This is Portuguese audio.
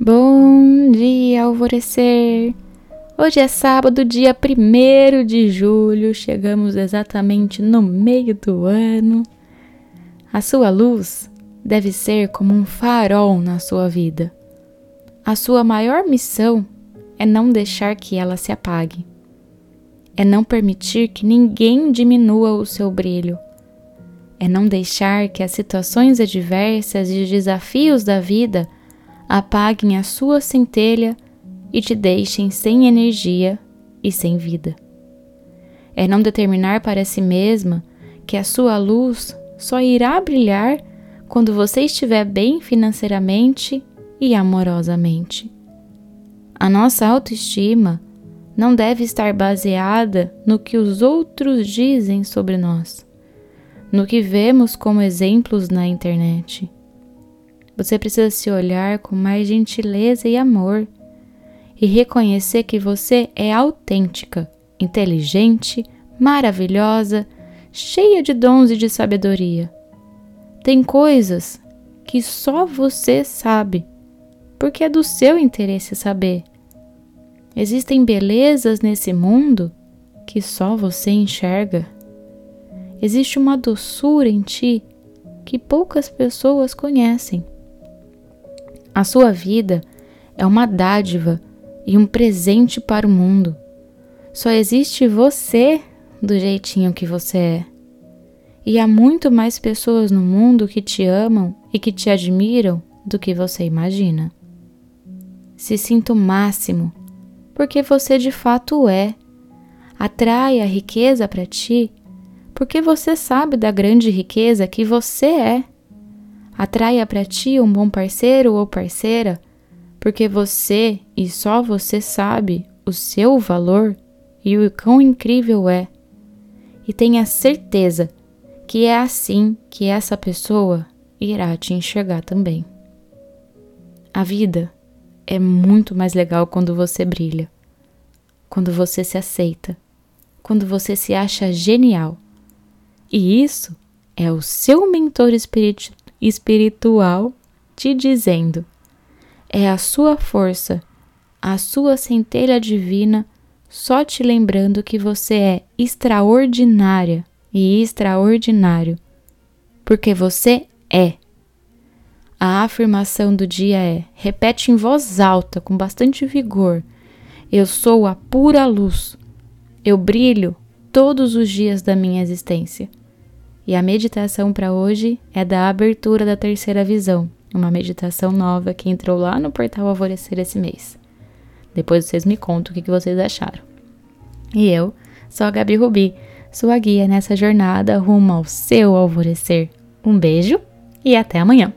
Bom dia, alvorecer! Hoje é sábado, dia 1 de julho, chegamos exatamente no meio do ano. A sua luz deve ser como um farol na sua vida. A sua maior missão é não deixar que ela se apague, é não permitir que ninguém diminua o seu brilho, é não deixar que as situações adversas e os desafios da vida apaguem a sua centelha e te deixem sem energia e sem vida. É não determinar para si mesma que a sua luz só irá brilhar quando você estiver bem financeiramente e amorosamente. A nossa autoestima não deve estar baseada no que os outros dizem sobre nós, no que vemos como exemplos na internet você precisa se olhar com mais gentileza e amor e reconhecer que você é autêntica, inteligente, maravilhosa, cheia de dons e de sabedoria. Tem coisas que só você sabe, porque é do seu interesse saber. Existem belezas nesse mundo que só você enxerga. Existe uma doçura em ti que poucas pessoas conhecem. A sua vida é uma dádiva e um presente para o mundo. Só existe você do jeitinho que você é. E há muito mais pessoas no mundo que te amam e que te admiram do que você imagina. Se sinta o máximo, porque você de fato é. Atrai a riqueza para ti, porque você sabe da grande riqueza que você é atraia para ti um bom parceiro ou parceira, porque você e só você sabe o seu valor e o quão incrível é. E tenha certeza que é assim que essa pessoa irá te enxergar também. A vida é muito mais legal quando você brilha, quando você se aceita, quando você se acha genial. E isso é o seu mentor espiritual espiritual te dizendo: é a sua força, a sua centelha divina, só te lembrando que você é extraordinária e extraordinário, porque você é. A afirmação do dia é: repete em voz alta, com bastante vigor. Eu sou a pura luz. Eu brilho todos os dias da minha existência. E a meditação para hoje é da abertura da terceira visão, uma meditação nova que entrou lá no portal Alvorecer esse mês. Depois vocês me contam o que vocês acharam. E eu sou a Gabi Rubi, sua guia nessa jornada rumo ao seu alvorecer. Um beijo e até amanhã!